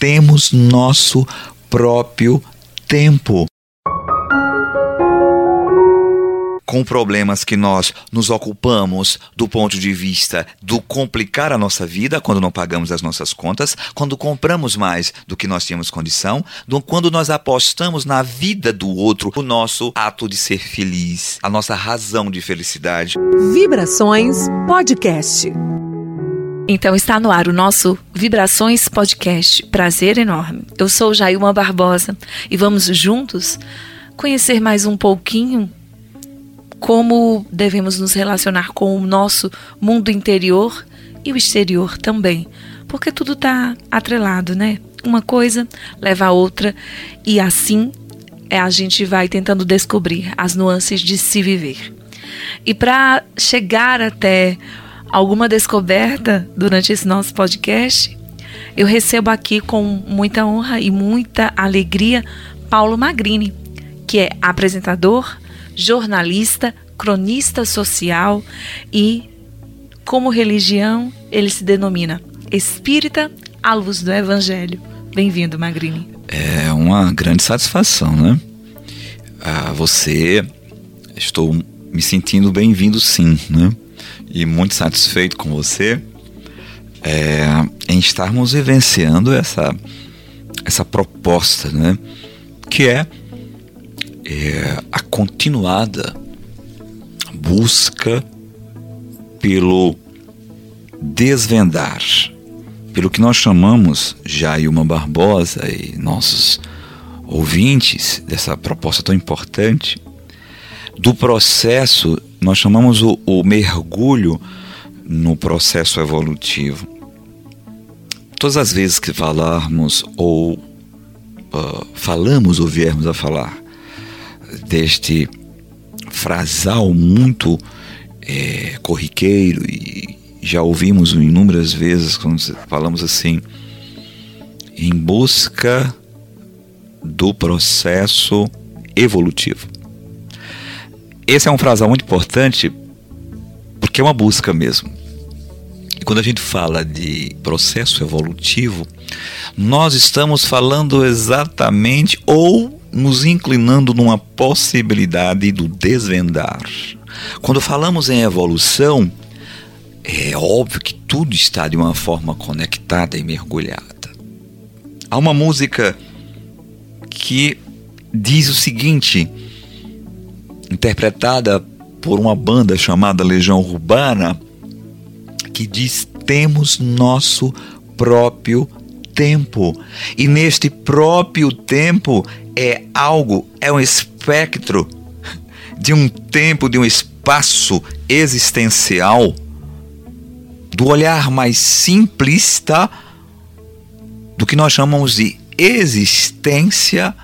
temos nosso próprio tempo. com problemas que nós nos ocupamos do ponto de vista do complicar a nossa vida quando não pagamos as nossas contas, quando compramos mais do que nós tínhamos condição, do, quando nós apostamos na vida do outro, o nosso ato de ser feliz, a nossa razão de felicidade. Vibrações Podcast. Então está no ar o nosso Vibrações Podcast. Prazer enorme. Eu sou Jailma Barbosa e vamos juntos conhecer mais um pouquinho como devemos nos relacionar com o nosso mundo interior e o exterior também, porque tudo está atrelado, né? Uma coisa leva a outra e assim é, a gente vai tentando descobrir as nuances de se viver. E para chegar até alguma descoberta durante esse nosso podcast, eu recebo aqui com muita honra e muita alegria Paulo Magrini, que é apresentador, jornalista, cronista social e, como religião, ele se denomina espírita à luz do Evangelho. Bem-vindo, Magrini. É uma grande satisfação, né? Ah, você, estou me sentindo bem-vindo, sim, né? E muito satisfeito com você é, em estarmos vivenciando essa, essa proposta, né? Que é é, a continuada busca pelo desvendar, pelo que nós chamamos, Jailma Barbosa e nossos ouvintes dessa proposta tão importante, do processo, nós chamamos o, o mergulho no processo evolutivo. Todas as vezes que falarmos ou uh, falamos ou viermos a falar deste frasal muito é, corriqueiro e já ouvimos inúmeras vezes quando falamos assim em busca do processo evolutivo. Esse é um frasal muito importante porque é uma busca mesmo. E quando a gente fala de processo evolutivo, nós estamos falando exatamente ou nos inclinando numa possibilidade do desvendar. Quando falamos em evolução, é óbvio que tudo está de uma forma conectada e mergulhada. Há uma música que diz o seguinte, interpretada por uma banda chamada Legião Urbana, que diz: temos nosso próprio tempo. E neste próprio tempo é algo, é um espectro de um tempo, de um espaço existencial, do olhar mais simplista do que nós chamamos de existência,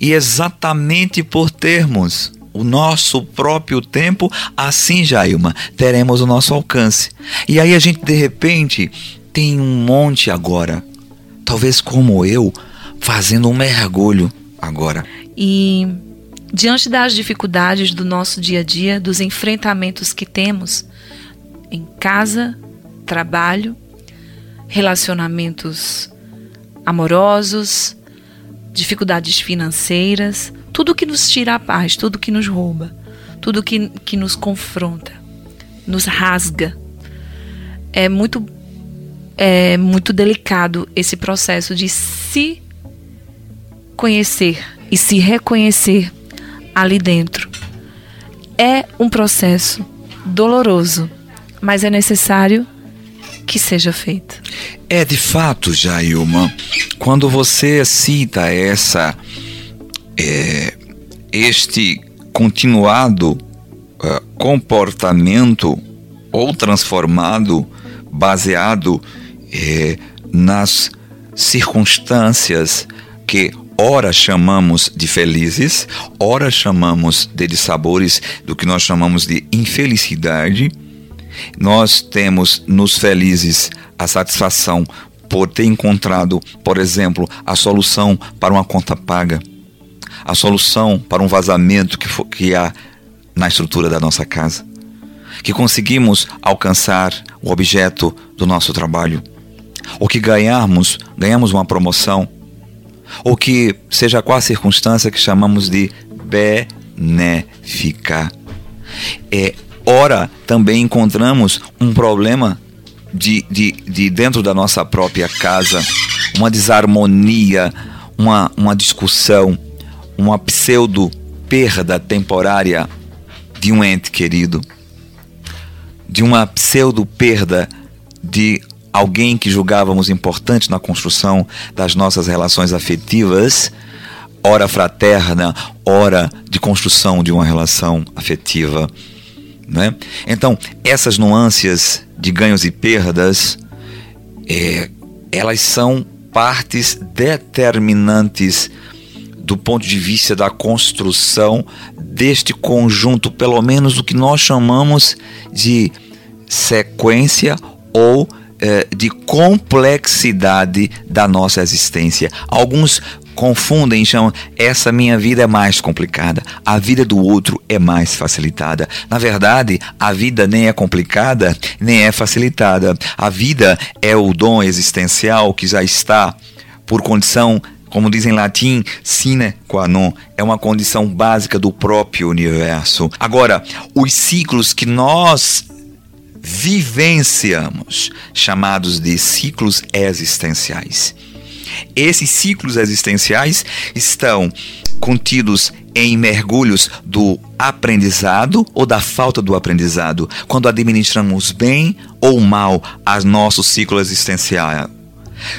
e exatamente por termos o nosso próprio tempo, assim, Jailma, teremos o nosso alcance. E aí a gente de repente tem um monte agora, talvez como eu, fazendo um mergulho agora. E diante das dificuldades do nosso dia a dia, dos enfrentamentos que temos em casa, trabalho, relacionamentos amorosos, dificuldades financeiras, tudo que nos tira a paz, tudo que nos rouba, tudo que, que nos confronta, nos rasga. É muito, é muito delicado esse processo de se conhecer e se reconhecer ali dentro. É um processo doloroso, mas é necessário que seja feito. É de fato, Jailma, quando você cita essa é, este continuado uh, comportamento ou transformado baseado é, nas circunstâncias que ora chamamos de felizes, ora chamamos de dissabores do que nós chamamos de infelicidade. Nós temos nos felizes a satisfação por ter encontrado, por exemplo, a solução para uma conta paga, a solução para um vazamento que, for, que há na estrutura da nossa casa, que conseguimos alcançar o objeto do nosso trabalho. ou que ganharmos, ganhamos uma promoção, ou que seja qual a circunstância que chamamos de benéfica. É, ora, também encontramos um problema de, de, de dentro da nossa própria casa, uma desarmonia, uma, uma discussão, uma pseudo perda temporária de um ente querido, de uma pseudo perda de alguém que julgávamos importante na construção das nossas relações afetivas, ora fraterna, ora de construção de uma relação afetiva. Né? Então, essas nuances de ganhos e perdas, é, elas são partes determinantes do ponto de vista da construção deste conjunto, pelo menos o que nós chamamos de sequência ou é, de complexidade da nossa existência. Alguns confundem e chamam essa minha vida é mais complicada, a vida do outro é mais facilitada. Na verdade, a vida nem é complicada, nem é facilitada. A vida é o dom existencial que já está por condição como diz em latim, sine qua non, é uma condição básica do próprio universo. Agora, os ciclos que nós vivenciamos, chamados de ciclos existenciais. Esses ciclos existenciais estão contidos em mergulhos do aprendizado ou da falta do aprendizado, quando administramos bem ou mal a nosso ciclo existencial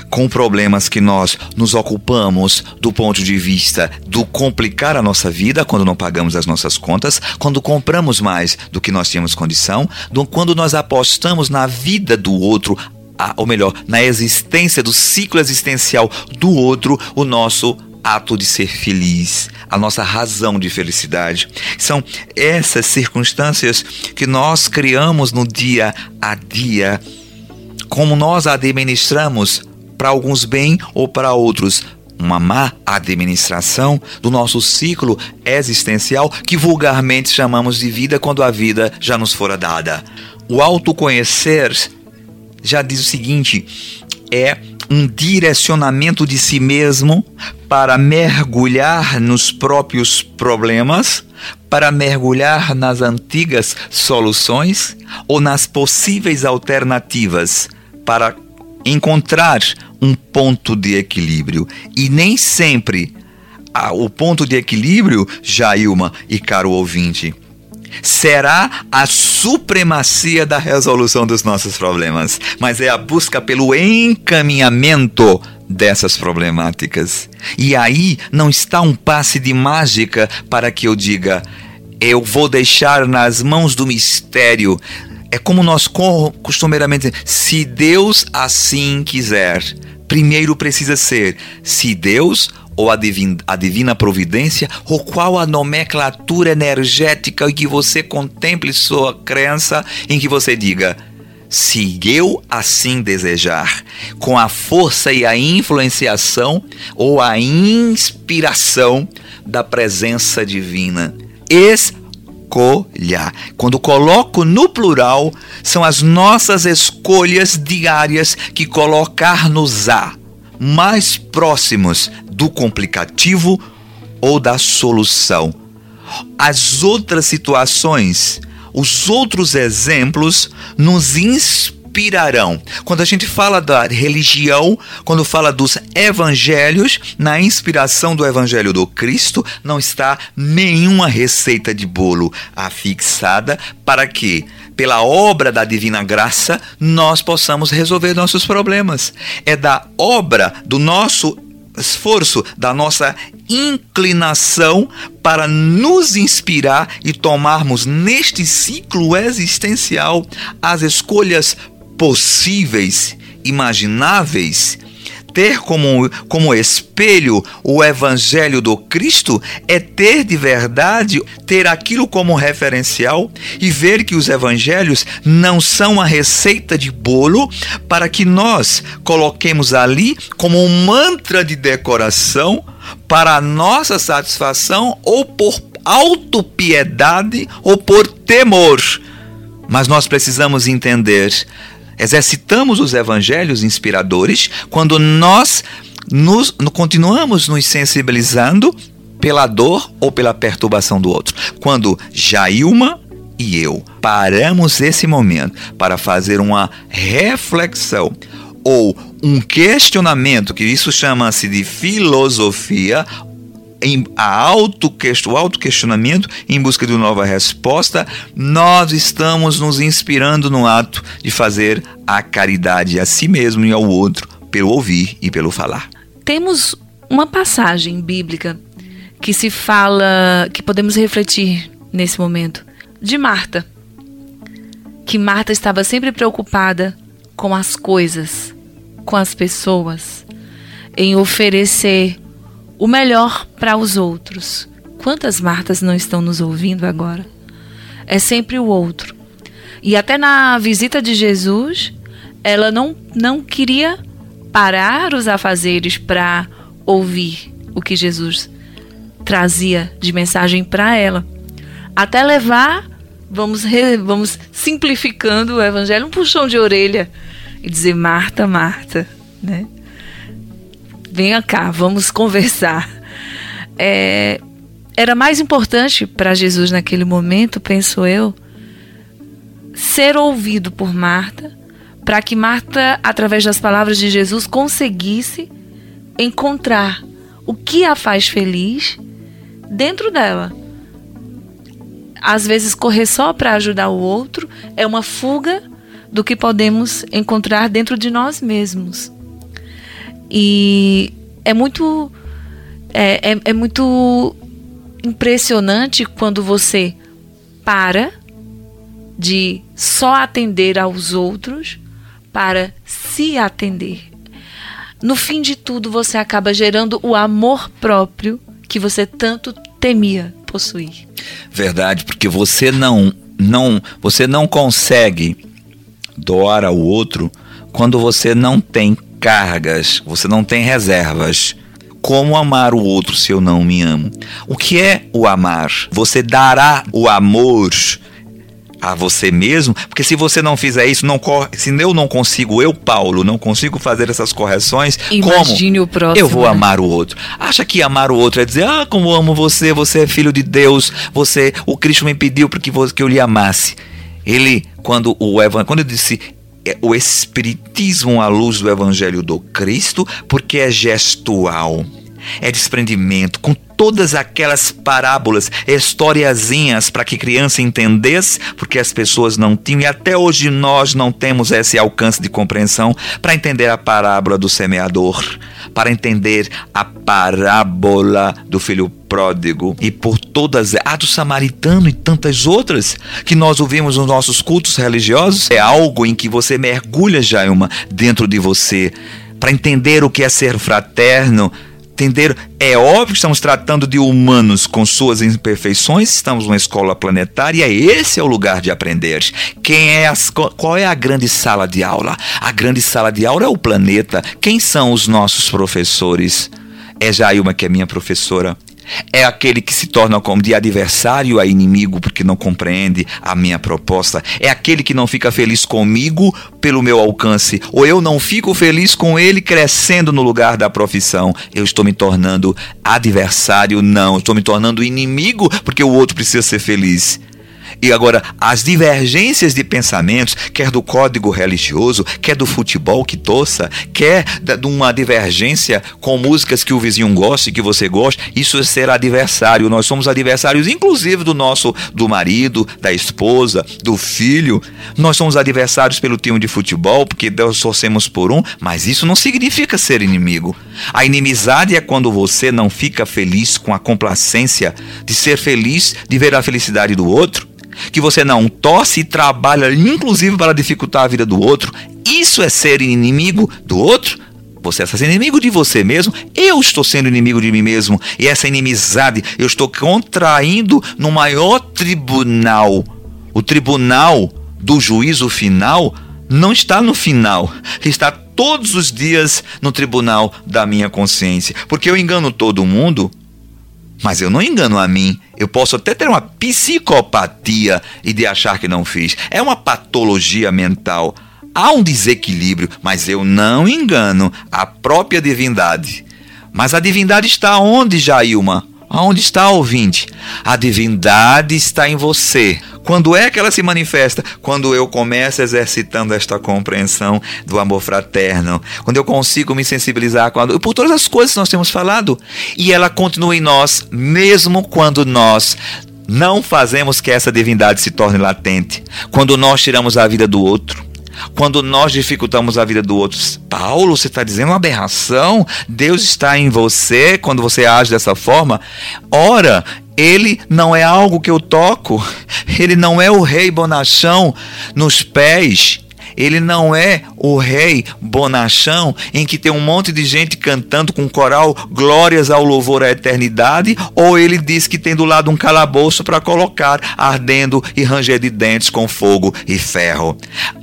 com problemas que nós nos ocupamos do ponto de vista do complicar a nossa vida quando não pagamos as nossas contas, quando compramos mais do que nós tínhamos condição, do, quando nós apostamos na vida do outro a, ou melhor, na existência do ciclo existencial do outro, o nosso ato de ser feliz, a nossa razão de felicidade. São essas circunstâncias que nós criamos no dia a dia, como nós administramos para alguns bem ou para outros uma má administração do nosso ciclo existencial que vulgarmente chamamos de vida quando a vida já nos fora dada. O autoconhecer já diz o seguinte: é um direcionamento de si mesmo para mergulhar nos próprios problemas, para mergulhar nas antigas soluções ou nas possíveis alternativas para encontrar um ponto de equilíbrio. E nem sempre o ponto de equilíbrio, Jailma e caro ouvinte, será a supremacia da resolução dos nossos problemas, mas é a busca pelo encaminhamento dessas problemáticas. E aí não está um passe de mágica para que eu diga: eu vou deixar nas mãos do mistério. É como nós costumeiramente se Deus assim quiser. Primeiro precisa ser se Deus ou a divina, a divina providência, ou qual a nomenclatura energética em que você contemple sua crença, em que você diga: se eu assim desejar, com a força e a influenciação ou a inspiração da presença divina. Escolha. Quando coloco no plural, são as nossas escolhas diárias que colocar-nos-á mais próximos do complicativo ou da solução. As outras situações, os outros exemplos nos inspirarão. Quando a gente fala da religião, quando fala dos evangelhos, na inspiração do evangelho do Cristo, não está nenhuma receita de bolo afixada para que pela obra da divina graça, nós possamos resolver nossos problemas. É da obra do nosso esforço, da nossa inclinação para nos inspirar e tomarmos neste ciclo existencial as escolhas possíveis, imagináveis ter como, como espelho o Evangelho do Cristo é ter de verdade, ter aquilo como referencial e ver que os Evangelhos não são a receita de bolo para que nós coloquemos ali como um mantra de decoração para a nossa satisfação ou por autopiedade ou por temor. Mas nós precisamos entender exercitamos os evangelhos inspiradores quando nós nos, continuamos nos sensibilizando pela dor ou pela perturbação do outro. Quando Jailma e eu paramos esse momento para fazer uma reflexão ou um questionamento, que isso chama-se de filosofia, em auto o auto-questionamento em busca de uma nova resposta, nós estamos nos inspirando no ato de fazer a caridade a si mesmo e ao outro, pelo ouvir e pelo falar. Temos uma passagem bíblica que se fala, que podemos refletir nesse momento, de Marta. Que Marta estava sempre preocupada com as coisas, com as pessoas, em oferecer o melhor para os outros. Quantas Martas não estão nos ouvindo agora? É sempre o outro. E até na visita de Jesus, ela não, não queria parar os afazeres para ouvir o que Jesus trazia de mensagem para ela. Até levar, vamos, re, vamos simplificando o evangelho, um puxão de orelha e dizer: Marta, Marta, né? Venha cá, vamos conversar. É, era mais importante para Jesus naquele momento, penso eu, ser ouvido por Marta, para que Marta, através das palavras de Jesus, conseguisse encontrar o que a faz feliz dentro dela. Às vezes, correr só para ajudar o outro é uma fuga do que podemos encontrar dentro de nós mesmos. E é muito é, é, é muito impressionante quando você para de só atender aos outros para se atender. No fim de tudo, você acaba gerando o amor próprio que você tanto temia possuir. Verdade, porque você não não você não consegue doar ao outro quando você não tem cargas, você não tem reservas. Como amar o outro se eu não me amo? O que é o amar? Você dará o amor a você mesmo, porque se você não fizer isso, não se eu não consigo, eu, Paulo, não consigo fazer essas correções, Imagine como o próximo, eu vou né? amar o outro? Acha que amar o outro é dizer, ah, como amo você, você é filho de Deus, você, o Cristo me pediu para que eu lhe amasse. Ele, quando o evangelho, quando eu disse o espiritismo à luz do evangelho do Cristo, porque é gestual. É desprendimento, com todas aquelas parábolas, historiazinhas para que criança entendesse, porque as pessoas não tinham. E até hoje nós não temos esse alcance de compreensão para entender a parábola do semeador, para entender a parábola do filho pródigo. E por todas a do samaritano e tantas outras que nós ouvimos nos nossos cultos religiosos, é algo em que você mergulha, Jailma, dentro de você para entender o que é ser fraterno, entender. É óbvio que estamos tratando de humanos com suas imperfeições, estamos numa escola planetária esse é o lugar de aprender. Quem é as, qual é a grande sala de aula? A grande sala de aula é o planeta. Quem são os nossos professores? É Jailma, que é minha professora é aquele que se torna como de adversário a inimigo porque não compreende a minha proposta. É aquele que não fica feliz comigo pelo meu alcance, ou eu não fico feliz com ele crescendo no lugar da profissão. Eu estou me tornando adversário, não, estou me tornando inimigo porque o outro precisa ser feliz. E agora, as divergências de pensamentos, quer do código religioso, quer do futebol que torça, quer de uma divergência com músicas que o vizinho gosta e que você gosta, isso é ser adversário. Nós somos adversários, inclusive, do nosso, do marido, da esposa, do filho. Nós somos adversários pelo time de futebol, porque nós torcemos por um, mas isso não significa ser inimigo. A inimizade é quando você não fica feliz com a complacência de ser feliz, de ver a felicidade do outro que você não torce e trabalha, inclusive, para dificultar a vida do outro, isso é ser inimigo do outro? Você está sendo inimigo de você mesmo, eu estou sendo inimigo de mim mesmo. E essa inimizade eu estou contraindo no maior tribunal. O tribunal do juízo final não está no final, está todos os dias no tribunal da minha consciência. Porque eu engano todo mundo, mas eu não engano a mim. Eu posso até ter uma psicopatia e de achar que não fiz. É uma patologia mental. há um desequilíbrio, mas eu não engano a própria divindade. Mas a divindade está onde, Jailma? Onde está, ouvinte? A divindade está em você. Quando é que ela se manifesta? Quando eu começo exercitando esta compreensão do amor fraterno, quando eu consigo me sensibilizar com a, por todas as coisas que nós temos falado, e ela continua em nós, mesmo quando nós não fazemos que essa divindade se torne latente, quando nós tiramos a vida do outro, quando nós dificultamos a vida do outro. Paulo, você está dizendo uma aberração? Deus está em você quando você age dessa forma? Ora, ele não é algo que eu toco, ele não é o rei bonachão nos pés ele não é o rei bonachão em que tem um monte de gente cantando com coral glórias ao louvor à eternidade, ou ele diz que tem do lado um calabouço para colocar ardendo e ranger de dentes com fogo e ferro.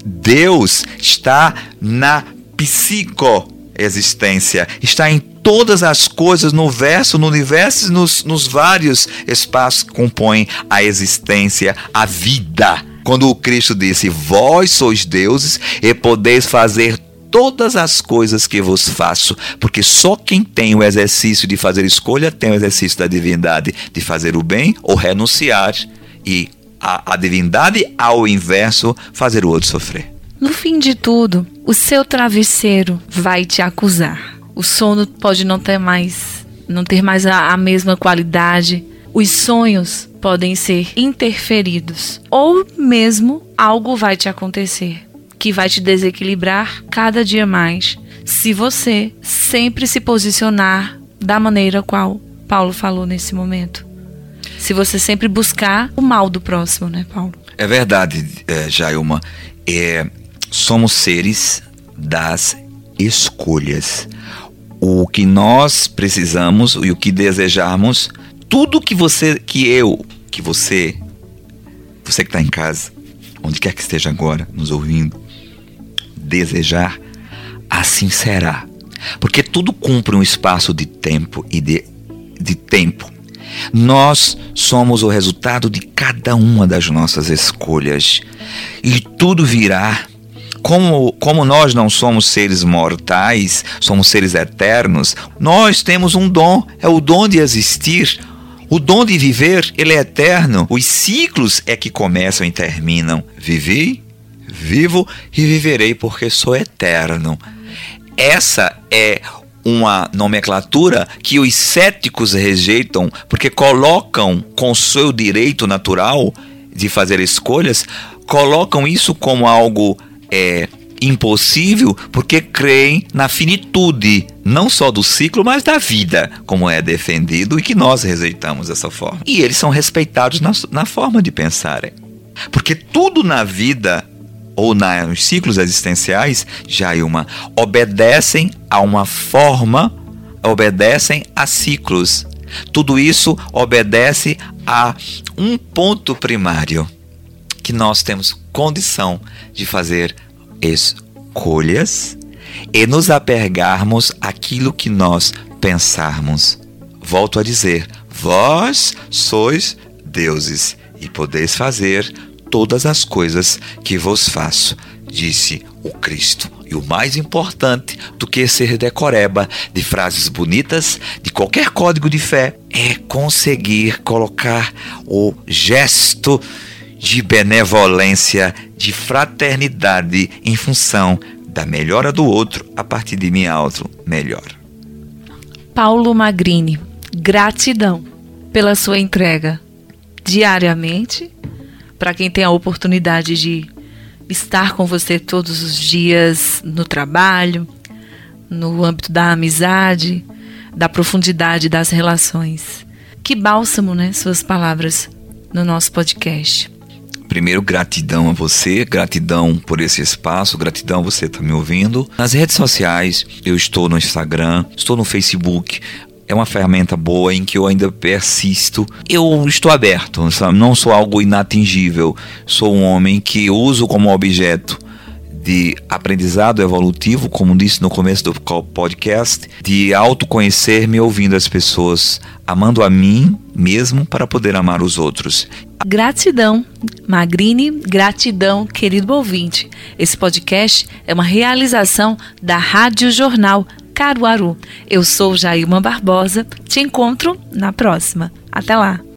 Deus está na psicoexistência, está em todas as coisas no verso, no universo, nos, nos vários espaços que compõem a existência, a vida. Quando o Cristo disse: Vós sois deuses e podeis fazer todas as coisas que vos faço, porque só quem tem o exercício de fazer escolha tem o exercício da divindade de fazer o bem ou renunciar e a, a divindade ao inverso fazer o outro sofrer. No fim de tudo, o seu travesseiro vai te acusar. O sono pode não ter mais, não ter mais a, a mesma qualidade. Os sonhos podem ser interferidos ou mesmo algo vai te acontecer que vai te desequilibrar cada dia mais se você sempre se posicionar da maneira qual Paulo falou nesse momento. Se você sempre buscar o mal do próximo, né, Paulo? É verdade, é, Jailma. É, somos seres das escolhas. O que nós precisamos e o que desejamos, tudo que você, que eu que você, você que está em casa, onde quer que esteja agora, nos ouvindo, desejar, assim será. Porque tudo cumpre um espaço de tempo e de, de tempo. Nós somos o resultado de cada uma das nossas escolhas. E tudo virá. Como, como nós não somos seres mortais, somos seres eternos, nós temos um dom, é o dom de existir, o dom de viver, ele é eterno. Os ciclos é que começam e terminam. Vivi, vivo e viverei porque sou eterno. Essa é uma nomenclatura que os céticos rejeitam porque colocam com seu direito natural de fazer escolhas, colocam isso como algo é, impossível porque creem na finitude, não só do ciclo, mas da vida, como é defendido e que nós rejeitamos dessa forma. E eles são respeitados na, na forma de pensarem. Porque tudo na vida ou nos ciclos existenciais, Jailma, obedecem a uma forma, obedecem a ciclos. Tudo isso obedece a um ponto primário que nós temos condição de fazer escolhas e nos apegarmos àquilo que nós pensarmos. Volto a dizer: vós sois deuses e podeis fazer todas as coisas que vos faço, disse o Cristo. E o mais importante do que ser decoreba de frases bonitas, de qualquer código de fé, é conseguir colocar o gesto de benevolência, de fraternidade em função da melhora do outro a partir de minha auto melhor. Paulo Magrini, gratidão pela sua entrega diariamente para quem tem a oportunidade de estar com você todos os dias no trabalho, no âmbito da amizade, da profundidade das relações. Que bálsamo, né? Suas palavras no nosso podcast. Primeiro, gratidão a você, gratidão por esse espaço, gratidão a você estar tá me ouvindo. Nas redes sociais, eu estou no Instagram, estou no Facebook. É uma ferramenta boa em que eu ainda persisto. Eu estou aberto, não sou algo inatingível. Sou um homem que uso como objeto de aprendizado evolutivo, como disse no começo do podcast, de autoconhecer-me ouvindo as pessoas, amando a mim mesmo para poder amar os outros. Gratidão, Magrini, gratidão, querido ouvinte. Esse podcast é uma realização da Rádio Jornal Caruaru. Eu sou Jailma Barbosa, te encontro na próxima. Até lá!